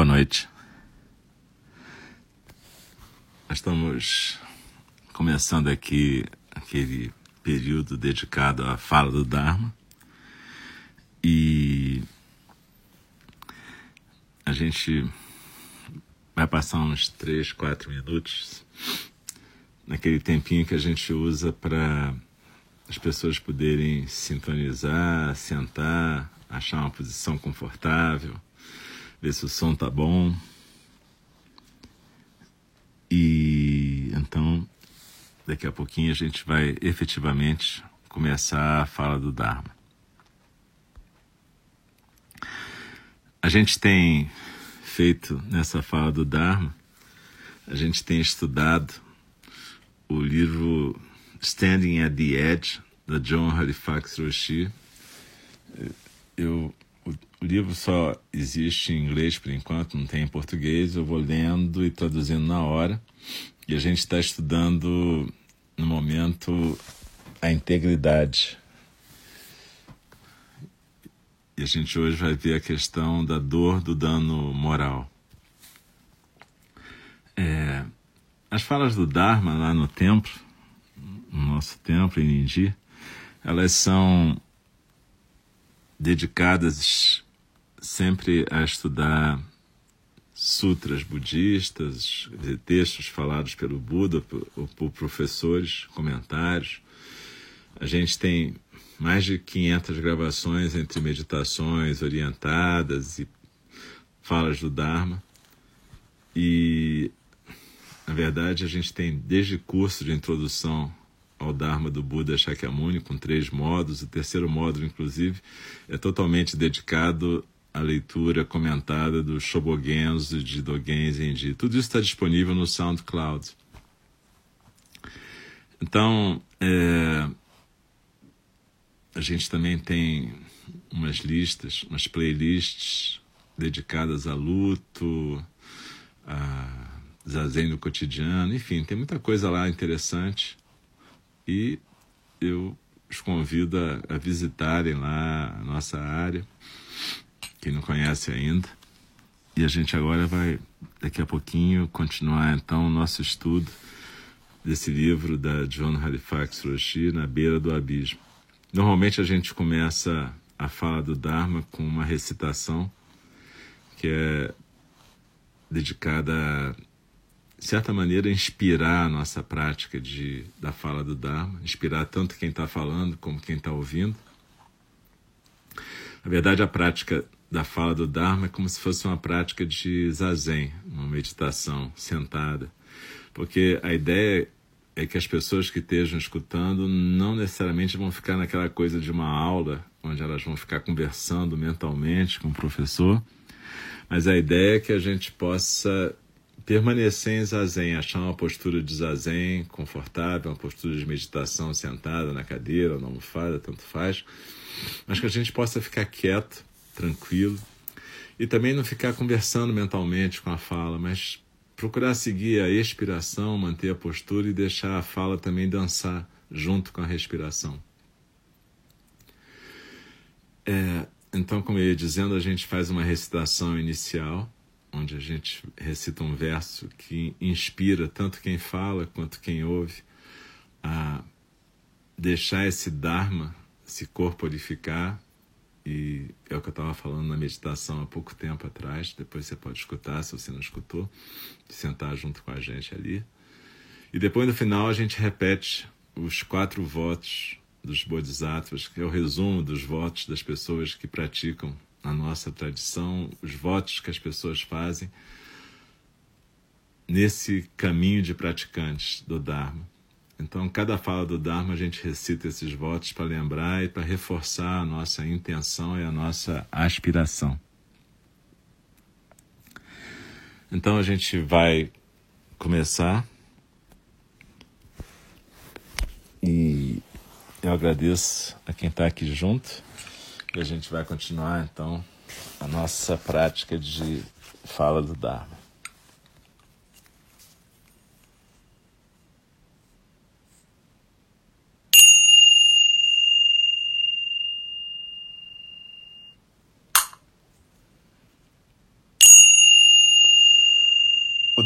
Boa noite. Estamos começando aqui aquele período dedicado à fala do Dharma e a gente vai passar uns três, quatro minutos naquele tempinho que a gente usa para as pessoas poderem sintonizar, sentar, achar uma posição confortável ver se o som tá bom. E então, daqui a pouquinho a gente vai efetivamente começar a fala do Dharma. A gente tem feito nessa fala do Dharma, a gente tem estudado o livro Standing at the Edge, da John Halifax Roshi. Eu o livro só existe em inglês por enquanto, não tem em português. Eu vou lendo e traduzindo na hora. E a gente está estudando, no momento, a integridade. E a gente hoje vai ver a questão da dor do dano moral. É, as falas do Dharma lá no templo, no nosso templo em Nindi, elas são dedicadas sempre a estudar sutras budistas, textos falados pelo Buda ou por professores, comentários. A gente tem mais de 500 gravações entre meditações orientadas e falas do Dharma. E, na verdade, a gente tem desde curso de introdução ao Dharma do Buda Shakyamuni, com três modos. O terceiro módulo, inclusive, é totalmente dedicado a leitura comentada do Shobogenzo de Dogen Zenji. Tudo isso está disponível no SoundCloud. Então, é, a gente também tem umas listas, umas playlists dedicadas a luto, a zazen no cotidiano, enfim, tem muita coisa lá interessante. E eu os convido a, a visitarem lá a nossa área quem não conhece ainda. E a gente agora vai, daqui a pouquinho, continuar então o nosso estudo desse livro da John Halifax Roshi, Na Beira do Abismo. Normalmente a gente começa a fala do Dharma com uma recitação que é dedicada a, de certa maneira, inspirar a nossa prática de, da fala do Dharma, inspirar tanto quem está falando como quem está ouvindo. Na verdade, a prática da fala do Dharma é como se fosse uma prática de zazen, uma meditação sentada. Porque a ideia é que as pessoas que estejam escutando não necessariamente vão ficar naquela coisa de uma aula, onde elas vão ficar conversando mentalmente com o professor, mas a ideia é que a gente possa permanecer em zazen, achar uma postura de zazen confortável, uma postura de meditação sentada na cadeira na almofada, tanto faz, mas que a gente possa ficar quieto tranquilo. E também não ficar conversando mentalmente com a fala, mas procurar seguir a expiração, manter a postura e deixar a fala também dançar junto com a respiração. É, então, como eu ia dizendo, a gente faz uma recitação inicial, onde a gente recita um verso que inspira tanto quem fala quanto quem ouve a deixar esse Dharma se corporificar e é o que eu estava falando na meditação há pouco tempo atrás. Depois você pode escutar, se você não escutou, sentar junto com a gente ali. E depois no final a gente repete os quatro votos dos Bodhisattvas, que é o resumo dos votos das pessoas que praticam a nossa tradição, os votos que as pessoas fazem nesse caminho de praticantes do Dharma. Então, cada fala do Dharma, a gente recita esses votos para lembrar e para reforçar a nossa intenção e a nossa aspiração. Então, a gente vai começar. E eu agradeço a quem está aqui junto. E a gente vai continuar, então, a nossa prática de fala do Dharma.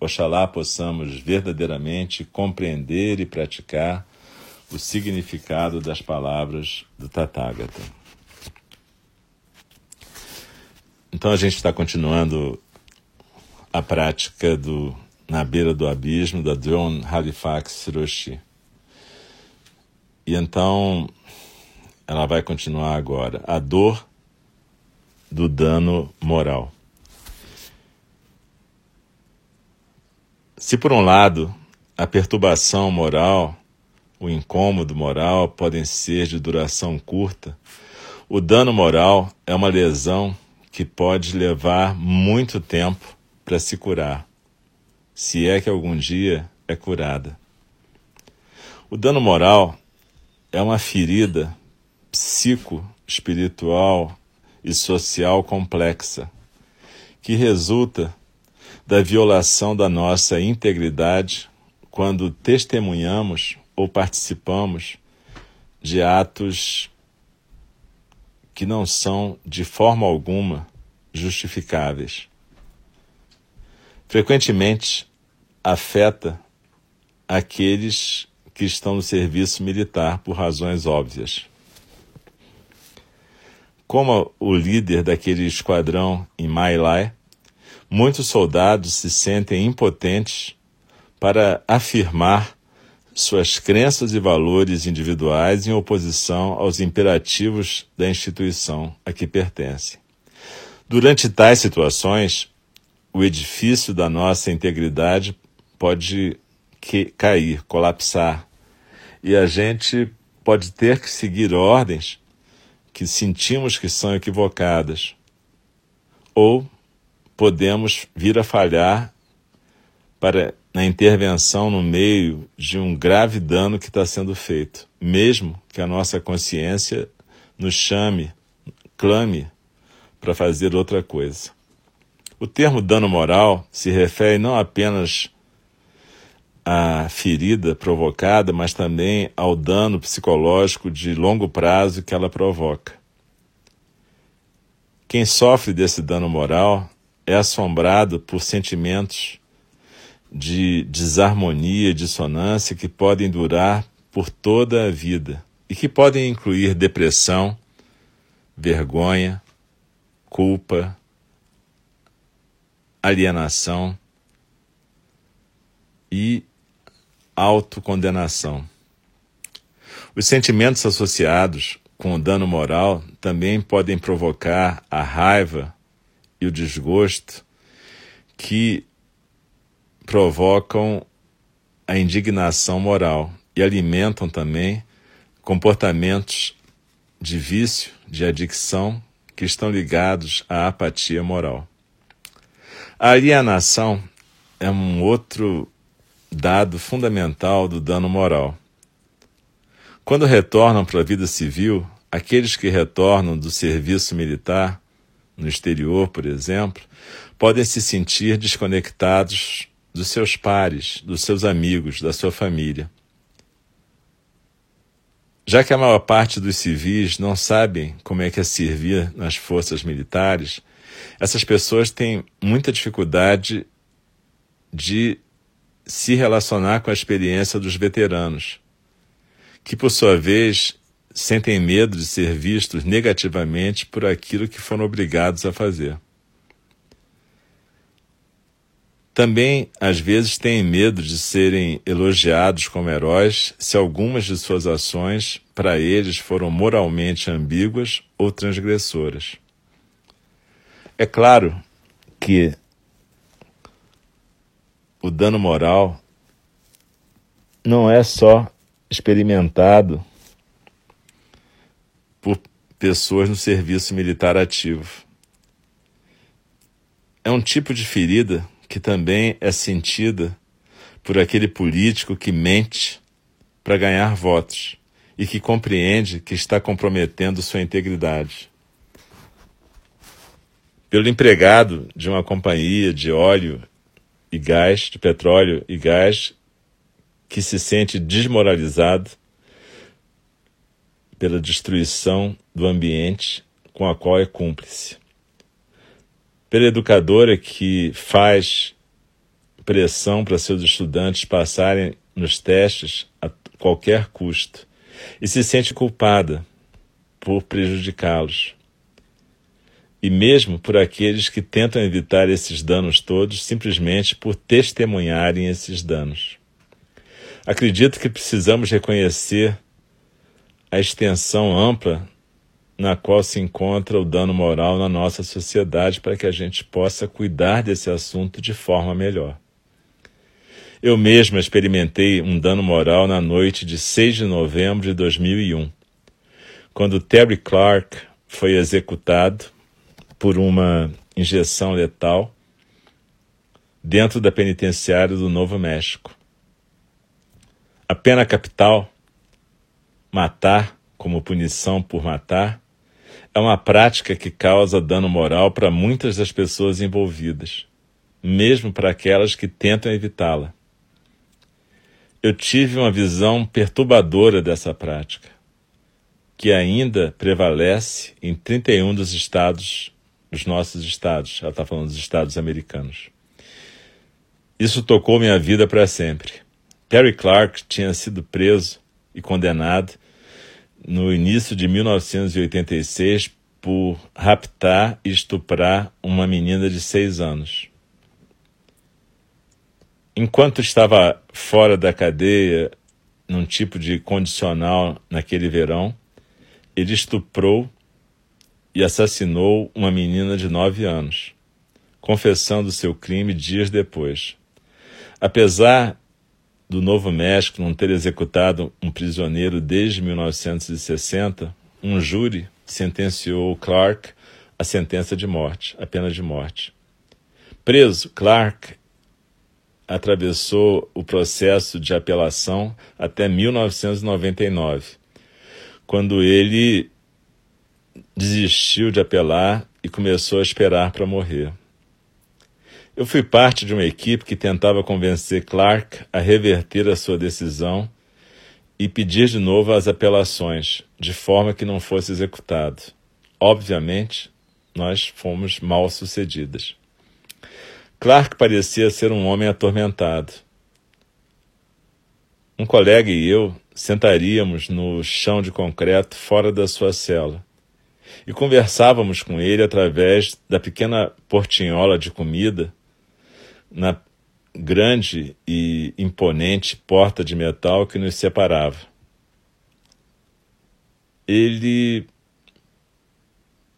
Oxalá possamos verdadeiramente compreender e praticar o significado das palavras do Tathagata. Então a gente está continuando a prática do Na Beira do Abismo, da John Halifax Hiroshi. E então ela vai continuar agora. A dor do dano moral. Se por um lado a perturbação moral o incômodo moral podem ser de duração curta, o dano moral é uma lesão que pode levar muito tempo para se curar, se é que algum dia é curada. O dano moral é uma ferida psico, espiritual e social complexa que resulta da violação da nossa integridade quando testemunhamos ou participamos de atos que não são de forma alguma justificáveis. Frequentemente afeta aqueles que estão no serviço militar por razões óbvias. Como o líder daquele esquadrão em My Lai, muitos soldados se sentem impotentes para afirmar suas crenças e valores individuais em oposição aos imperativos da instituição a que pertence. Durante tais situações, o edifício da nossa integridade pode cair, colapsar, e a gente pode ter que seguir ordens que sentimos que são equivocadas, ou podemos vir a falhar para na intervenção no meio de um grave dano que está sendo feito, mesmo que a nossa consciência nos chame, clame para fazer outra coisa. O termo dano moral se refere não apenas à ferida provocada, mas também ao dano psicológico de longo prazo que ela provoca. Quem sofre desse dano moral é assombrado por sentimentos de desarmonia dissonância que podem durar por toda a vida e que podem incluir depressão, vergonha, culpa, alienação e autocondenação. Os sentimentos associados com o dano moral também podem provocar a raiva e o desgosto que provocam a indignação moral e alimentam também comportamentos de vício, de adicção que estão ligados à apatia moral. A alienação é um outro dado fundamental do dano moral. Quando retornam para a vida civil, aqueles que retornam do serviço militar, no exterior, por exemplo, podem se sentir desconectados dos seus pares, dos seus amigos, da sua família. Já que a maior parte dos civis não sabem como é que é servir nas forças militares, essas pessoas têm muita dificuldade de se relacionar com a experiência dos veteranos, que por sua vez sentem medo de ser vistos negativamente por aquilo que foram obrigados a fazer. também às vezes têm medo de serem elogiados como heróis se algumas de suas ações para eles foram moralmente ambíguas ou transgressoras. É claro que o dano moral não é só experimentado pessoas no serviço militar ativo. É um tipo de ferida que também é sentida por aquele político que mente para ganhar votos e que compreende que está comprometendo sua integridade. Pelo empregado de uma companhia de óleo e gás, de petróleo e gás, que se sente desmoralizado pela destruição do ambiente com a qual é cúmplice. Pela educadora que faz pressão para seus estudantes passarem nos testes a qualquer custo e se sente culpada por prejudicá-los. E mesmo por aqueles que tentam evitar esses danos todos simplesmente por testemunharem esses danos. Acredito que precisamos reconhecer a extensão ampla na qual se encontra o dano moral na nossa sociedade para que a gente possa cuidar desse assunto de forma melhor. Eu mesma experimentei um dano moral na noite de 6 de novembro de 2001, quando Terry Clark foi executado por uma injeção letal dentro da penitenciária do Novo México. A pena capital, matar como punição por matar, é uma prática que causa dano moral para muitas das pessoas envolvidas, mesmo para aquelas que tentam evitá-la. Eu tive uma visão perturbadora dessa prática, que ainda prevalece em 31 dos estados, dos nossos estados. Ela está falando dos estados americanos. Isso tocou minha vida para sempre. Terry Clark tinha sido preso e condenado no início de 1986 por raptar e estuprar uma menina de seis anos. Enquanto estava fora da cadeia, num tipo de condicional naquele verão, ele estuprou e assassinou uma menina de nove anos, confessando seu crime dias depois. Apesar do Novo México não ter executado um prisioneiro desde 1960, um júri sentenciou Clark a sentença de morte, a pena de morte. Preso, Clark atravessou o processo de apelação até 1999, quando ele desistiu de apelar e começou a esperar para morrer. Eu fui parte de uma equipe que tentava convencer Clark a reverter a sua decisão e pedir de novo as apelações, de forma que não fosse executado. Obviamente, nós fomos mal sucedidas. Clark parecia ser um homem atormentado. Um colega e eu sentaríamos no chão de concreto fora da sua cela e conversávamos com ele através da pequena portinhola de comida na grande e imponente porta de metal que nos separava. Ele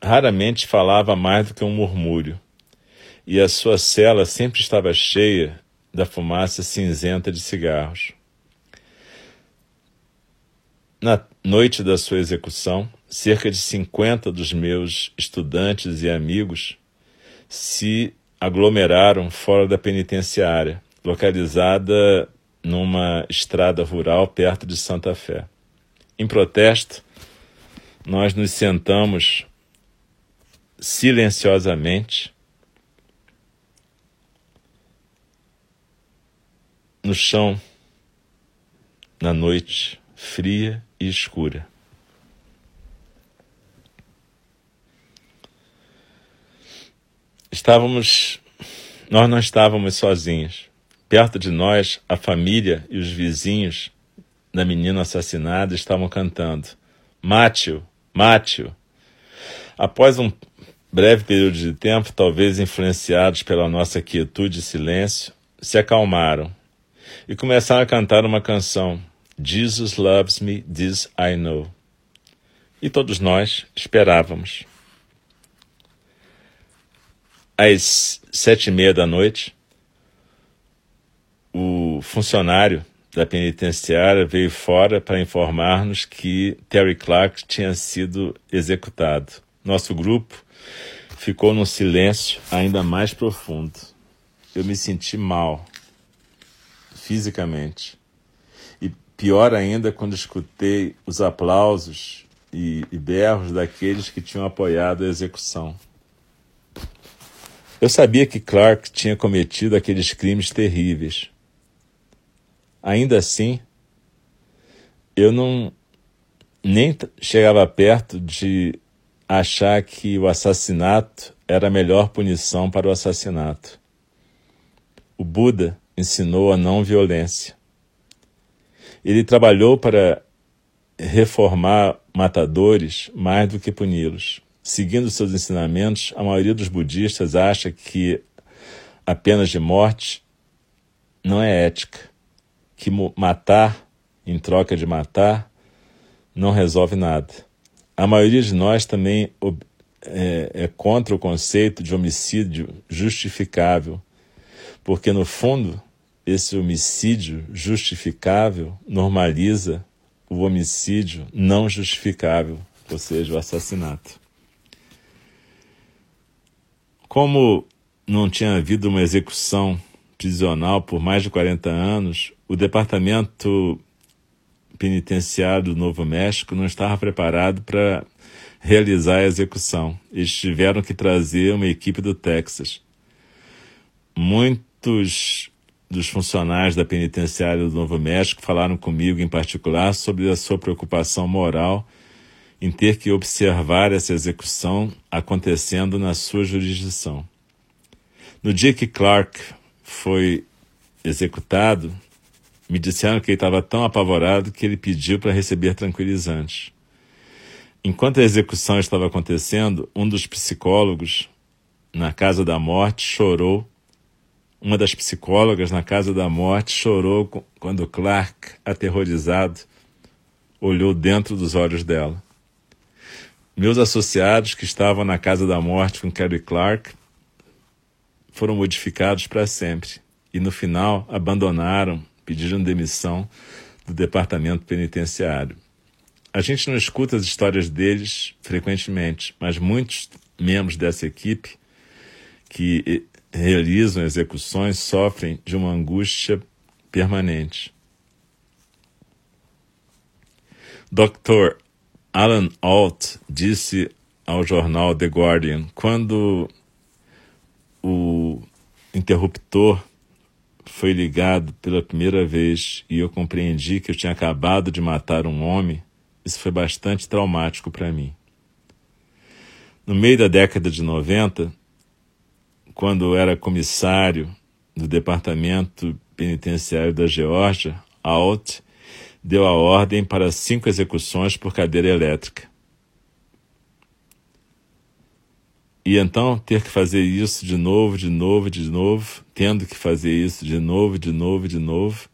raramente falava mais do que um murmúrio, e a sua cela sempre estava cheia da fumaça cinzenta de cigarros. Na noite da sua execução, cerca de 50 dos meus estudantes e amigos se aglomeraram fora da penitenciária, localizada numa estrada rural perto de Santa Fé. Em protesto, nós nos sentamos silenciosamente no chão na noite fria e escura. Estávamos, nós não estávamos sozinhos. Perto de nós, a família e os vizinhos da menina assassinada estavam cantando: Mátio, Mátio. Após um breve período de tempo, talvez influenciados pela nossa quietude e silêncio, se acalmaram e começaram a cantar uma canção, Jesus Loves Me, This I Know. E todos nós esperávamos. Às sete e meia da noite, o funcionário da penitenciária veio fora para informar-nos que Terry Clark tinha sido executado. Nosso grupo ficou num silêncio ainda mais profundo. Eu me senti mal, fisicamente. E pior ainda quando escutei os aplausos e, e berros daqueles que tinham apoiado a execução. Eu sabia que Clark tinha cometido aqueles crimes terríveis. Ainda assim, eu não nem chegava perto de achar que o assassinato era a melhor punição para o assassinato. O Buda ensinou a não violência. Ele trabalhou para reformar matadores mais do que puni-los. Seguindo seus ensinamentos, a maioria dos budistas acha que a pena de morte não é ética, que matar em troca de matar não resolve nada. A maioria de nós também é, é contra o conceito de homicídio justificável, porque no fundo esse homicídio justificável normaliza o homicídio não justificável, ou seja, o assassinato. Como não tinha havido uma execução prisional por mais de 40 anos, o Departamento penitenciário do Novo México não estava preparado para realizar a execução. Eles tiveram que trazer uma equipe do Texas. Muitos dos funcionários da penitenciária do Novo México falaram comigo, em particular, sobre a sua preocupação moral em ter que observar essa execução acontecendo na sua jurisdição. No dia que Clark foi executado, me disseram que ele estava tão apavorado que ele pediu para receber tranquilizantes. Enquanto a execução estava acontecendo, um dos psicólogos na Casa da Morte chorou. Uma das psicólogas na Casa da Morte chorou quando Clark, aterrorizado, olhou dentro dos olhos dela. Meus associados que estavam na Casa da Morte com Carrie Clark foram modificados para sempre e no final abandonaram pediram demissão do departamento penitenciário. A gente não escuta as histórias deles frequentemente, mas muitos membros dessa equipe que realizam execuções sofrem de uma angústia permanente. Dr. Alan Alt disse ao jornal The Guardian quando o interruptor foi ligado pela primeira vez e eu compreendi que eu tinha acabado de matar um homem, isso foi bastante traumático para mim. No meio da década de 90, quando eu era comissário do Departamento Penitenciário da Geórgia, Alt deu a ordem para cinco execuções por cadeira elétrica. E então ter que fazer isso de novo, de novo, de novo, tendo que fazer isso de novo, de novo, de novo,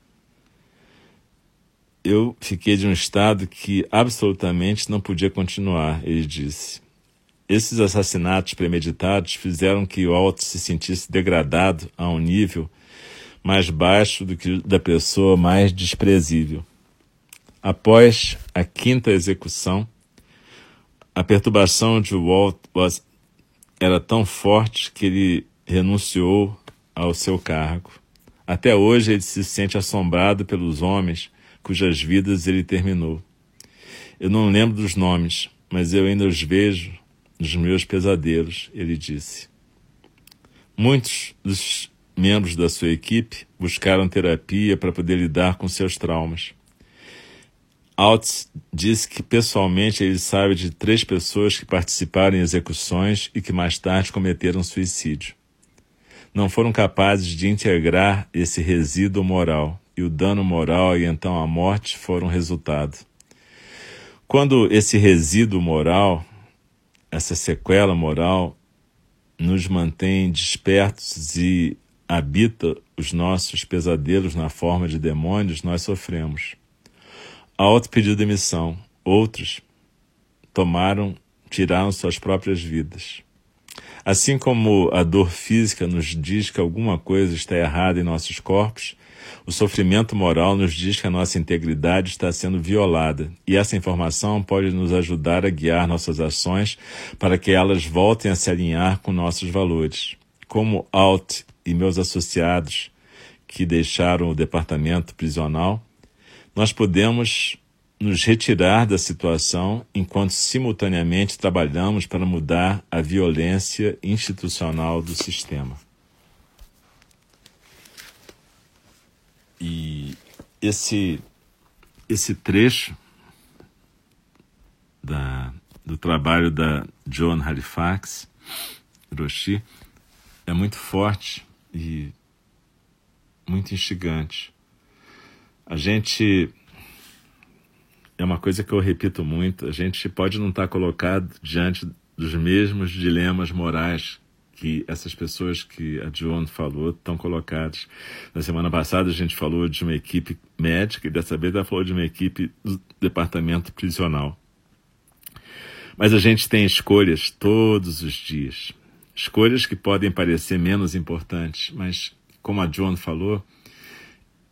eu fiquei de um estado que absolutamente não podia continuar, ele disse. Esses assassinatos premeditados fizeram que o Walt se sentisse degradado a um nível mais baixo do que da pessoa mais desprezível. Após a quinta execução, a perturbação de Walt era tão forte que ele renunciou ao seu cargo. Até hoje ele se sente assombrado pelos homens cujas vidas ele terminou. Eu não lembro dos nomes, mas eu ainda os vejo nos meus pesadelos, ele disse. Muitos dos membros da sua equipe buscaram terapia para poder lidar com seus traumas. Altz disse que pessoalmente ele sabe de três pessoas que participaram em execuções e que mais tarde cometeram suicídio. Não foram capazes de integrar esse resíduo moral, e o dano moral e então a morte foram resultado. Quando esse resíduo moral, essa sequela moral, nos mantém despertos e habita os nossos pesadelos na forma de demônios, nós sofremos. A outro pediu demissão, outros tomaram, tiraram suas próprias vidas. Assim como a dor física nos diz que alguma coisa está errada em nossos corpos, o sofrimento moral nos diz que a nossa integridade está sendo violada, e essa informação pode nos ajudar a guiar nossas ações para que elas voltem a se alinhar com nossos valores. Como Alt e meus associados que deixaram o departamento prisional, nós podemos nos retirar da situação enquanto simultaneamente trabalhamos para mudar a violência institucional do sistema. E esse esse trecho da, do trabalho da Joan Halifax, Roshi, é muito forte e muito instigante. A gente é uma coisa que eu repito muito, a gente pode não estar colocado diante dos mesmos dilemas morais que essas pessoas que a Joan falou estão colocadas. Na semana passada a gente falou de uma equipe médica e dessa vez ela falou de uma equipe do departamento prisional. Mas a gente tem escolhas todos os dias. Escolhas que podem parecer menos importantes, mas como a Joan falou,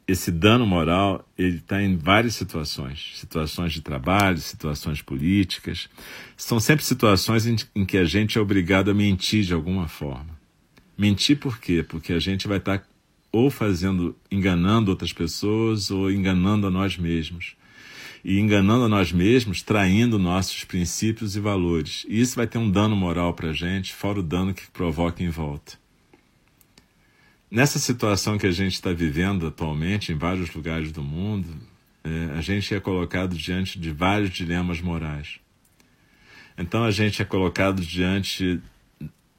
esse dano moral ele está em várias situações, situações de trabalho, situações políticas, são sempre situações em, em, que a gente é obrigado a mentir de alguma forma. Mentir por quê? Porque a gente vai estar tá ou fazendo, enganando outras pessoas ou enganando a nós mesmos. E enganando a nós mesmos, traindo nossos princípios e valores. E isso vai ter um dano moral para a gente, fora o dano que provoca em volta. Nessa situação que a gente está vivendo atualmente em vários lugares do mundo, é, a gente é colocado diante de vários dilemas morais. Então a gente é colocado diante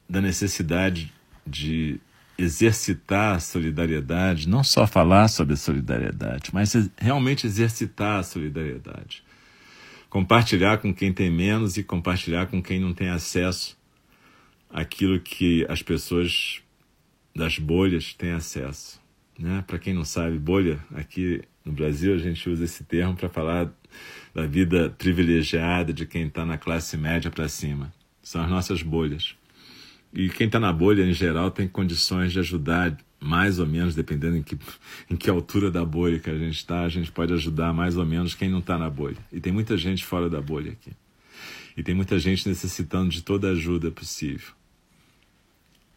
da necessidade de exercitar a solidariedade, não só falar sobre a solidariedade, mas realmente exercitar a solidariedade. Compartilhar com quem tem menos e compartilhar com quem não tem acesso àquilo que as pessoas das bolhas tem acesso. Né? Para quem não sabe, bolha, aqui no Brasil a gente usa esse termo para falar da vida privilegiada de quem está na classe média para cima. São as nossas bolhas. E quem está na bolha, em geral, tem condições de ajudar, mais ou menos, dependendo em que, em que altura da bolha que a gente está, a gente pode ajudar mais ou menos quem não está na bolha. E tem muita gente fora da bolha aqui. E tem muita gente necessitando de toda a ajuda possível.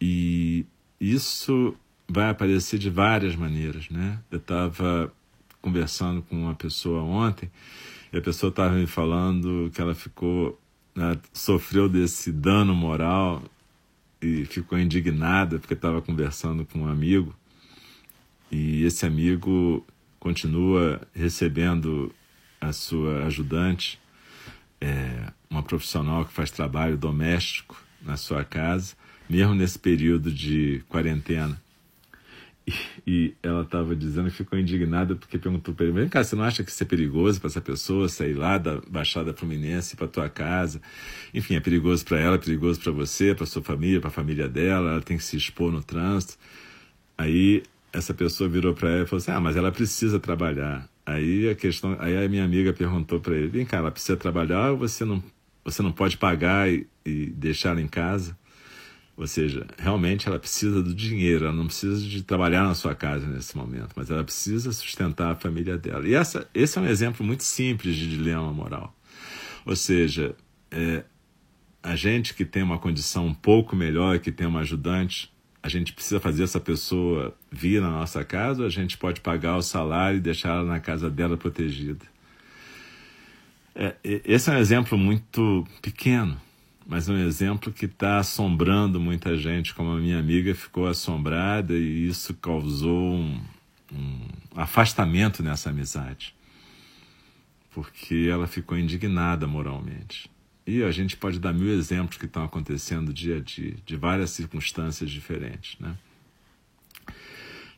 E isso vai aparecer de várias maneiras, né? Eu estava conversando com uma pessoa ontem e a pessoa estava me falando que ela ficou, né, sofreu desse dano moral e ficou indignada porque estava conversando com um amigo e esse amigo continua recebendo a sua ajudante, é, uma profissional que faz trabalho doméstico na sua casa mesmo nesse período de quarentena. E, e ela estava dizendo que ficou indignada porque perguntou para ele: Vem cá, você não acha que isso é perigoso para essa pessoa sair lá da Baixada Fluminense para tua casa? Enfim, é perigoso para ela, é perigoso para você, para sua família, para a família dela, ela tem que se expor no trânsito. Aí essa pessoa virou para ela e falou assim: Ah, mas ela precisa trabalhar. Aí a questão, aí a minha amiga perguntou para ele: Vem cá, ela precisa trabalhar ou você não, você não pode pagar e, e deixar ela em casa? Ou seja, realmente ela precisa do dinheiro, ela não precisa de trabalhar na sua casa nesse momento, mas ela precisa sustentar a família dela. E essa, esse é um exemplo muito simples de dilema moral. Ou seja, é, a gente que tem uma condição um pouco melhor, que tem uma ajudante, a gente precisa fazer essa pessoa vir na nossa casa ou a gente pode pagar o salário e deixar ela na casa dela protegida? É, esse é um exemplo muito pequeno, mas um exemplo que está assombrando muita gente, como a minha amiga ficou assombrada e isso causou um, um afastamento nessa amizade, porque ela ficou indignada moralmente. E a gente pode dar mil exemplos que estão acontecendo dia a dia, de várias circunstâncias diferentes, né?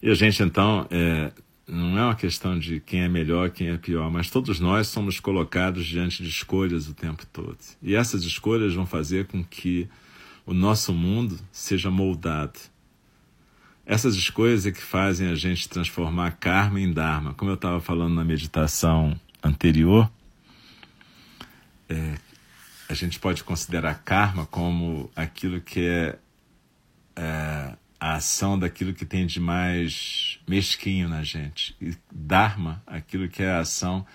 E a gente então é, não é uma questão de quem é melhor, quem é pior, mas todos nós somos colocados diante de escolhas o tempo todo. E essas escolhas vão fazer com que o nosso mundo seja moldado. Essas escolhas é que fazem a gente transformar karma em dharma. Como eu estava falando na meditação anterior, é, a gente pode considerar karma como aquilo que é, é, a ação daquilo que tem de mais mesquinho na gente. E dharma, aquilo que é a ação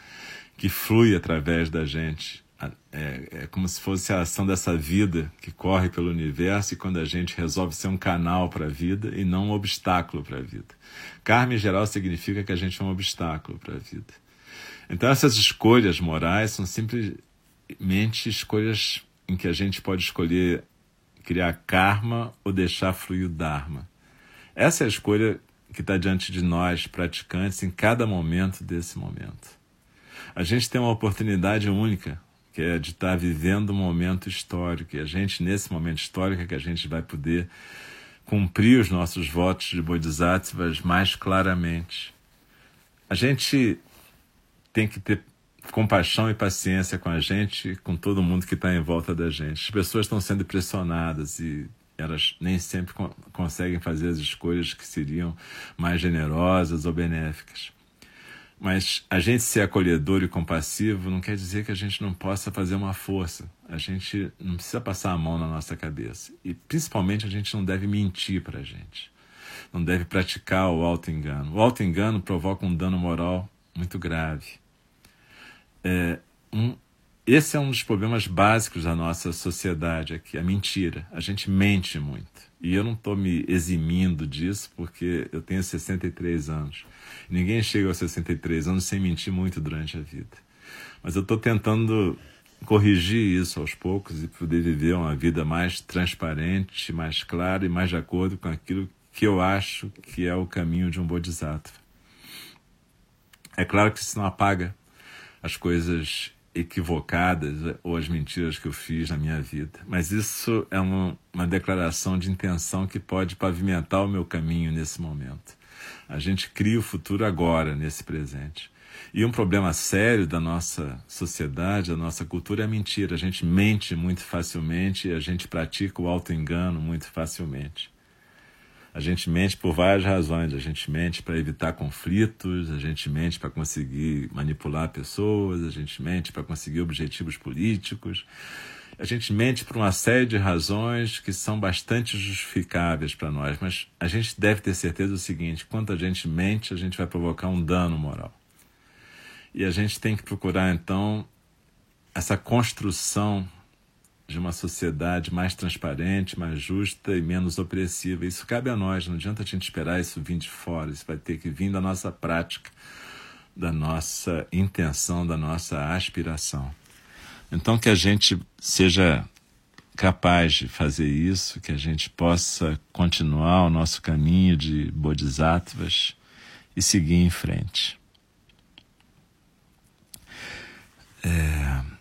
que flui através da gente. É, é, como se fosse a ação dessa vida que corre pelo universo e quando a gente resolve ser um canal para a vida e não um obstáculo para a vida. Karma, em geral, significa que a gente é um obstáculo para a vida. Então, essas escolhas morais são simplesmente escolhas em que a gente pode escolher criar karma ou deixar fluir o dharma. Essa é a escolha que está diante de nós, praticantes, em cada momento desse momento. A gente tem uma oportunidade única que é de estar vivendo um momento histórico. E a gente, nesse momento histórico, é que a gente vai poder cumprir os nossos votos de bodhisattvas mais claramente. A gente tem que ter compaixão e paciência com a gente, com todo mundo que está em volta da gente. As pessoas estão sendo pressionadas e elas nem sempre conseguem fazer as escolhas que seriam mais generosas ou benéficas. Mas a gente ser acolhedor e compassivo não quer dizer que a gente não possa fazer uma força. A gente não precisa passar a mão na nossa cabeça. E principalmente a gente não deve mentir para a gente. Não deve praticar o auto-engano. O auto-engano provoca um dano moral muito grave. É, um, esse é um dos problemas básicos da nossa sociedade aqui, a mentira. A gente mente muito. E eu não estou me eximindo disso porque eu tenho 63 anos. Ninguém chega aos 63 anos sem mentir muito durante a vida. Mas eu estou tentando corrigir isso aos poucos e poder viver uma vida mais transparente, mais clara e mais de acordo com aquilo que eu acho que é o caminho de um bodhisattva. É claro que isso não apaga as coisas equivocadas ou as mentiras que eu fiz na minha vida, mas isso é uma, uma declaração de intenção que pode pavimentar o meu caminho nesse momento. A gente cria o futuro agora, nesse presente. E um problema sério da nossa sociedade, da nossa cultura, é a mentira. A gente mente muito facilmente e a gente pratica o auto-engano muito facilmente. A gente mente por várias razões. A gente mente para evitar conflitos, a gente mente para conseguir manipular pessoas, a gente mente para conseguir objetivos políticos, a gente mente por uma série de razões que são bastante justificáveis para nós, mas a gente deve ter certeza do seguinte: quando a gente mente, a gente vai provocar um dano moral. E a gente tem que procurar, então, essa construção de uma sociedade mais transparente, mais justa e menos opressiva. Isso cabe a nós, não adianta a gente esperar isso vir de fora, isso vai ter que vir da nossa prática, da nossa intenção, da nossa aspiração. Então, que a gente seja capaz de fazer isso, que a gente possa continuar o nosso caminho de bodhisattvas e seguir em frente. É...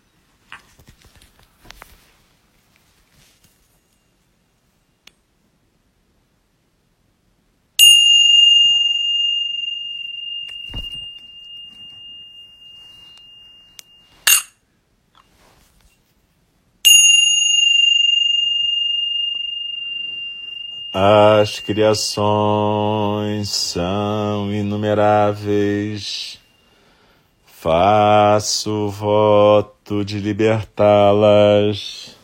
As criações são inumeráveis. Faço voto de libertá-las.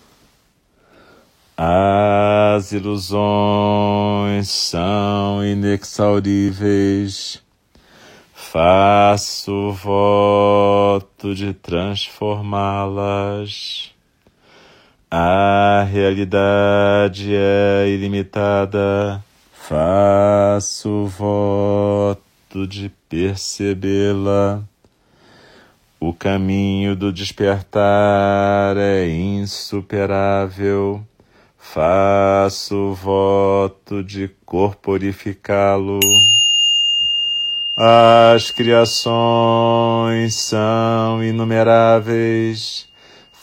As ilusões são inexauríveis. Faço voto de transformá-las. A realidade é ilimitada. Faço voto de percebê-la. O caminho do despertar é insuperável. Faço voto de corporificá-lo. As criações são inumeráveis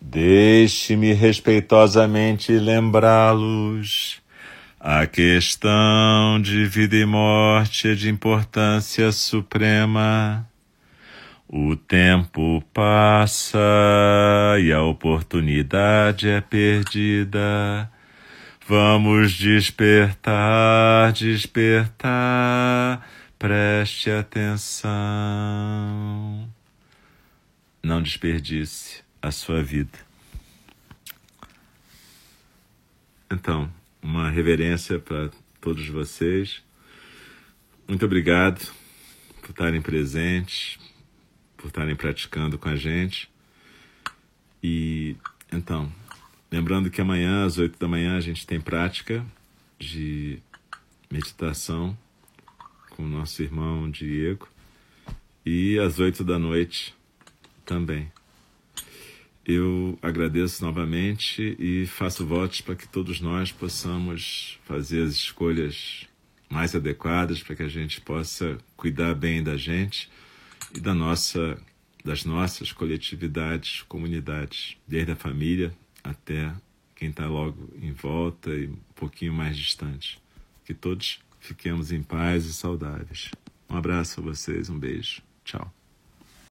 Deixe-me respeitosamente lembrá-los a questão de vida e morte é de importância suprema. O tempo passa e a oportunidade é perdida. Vamos despertar, despertar, preste atenção. Não desperdice a sua vida. Então, uma reverência para todos vocês. Muito obrigado por estarem presentes, por estarem praticando com a gente. E então, lembrando que amanhã, às oito da manhã, a gente tem prática de meditação com o nosso irmão Diego. E às oito da noite também. Eu agradeço novamente e faço votos para que todos nós possamos fazer as escolhas mais adequadas para que a gente possa cuidar bem da gente e da nossa, das nossas coletividades, comunidades, desde a família até quem está logo em volta e um pouquinho mais distante. Que todos fiquemos em paz e saudáveis. Um abraço a vocês, um beijo. Tchau.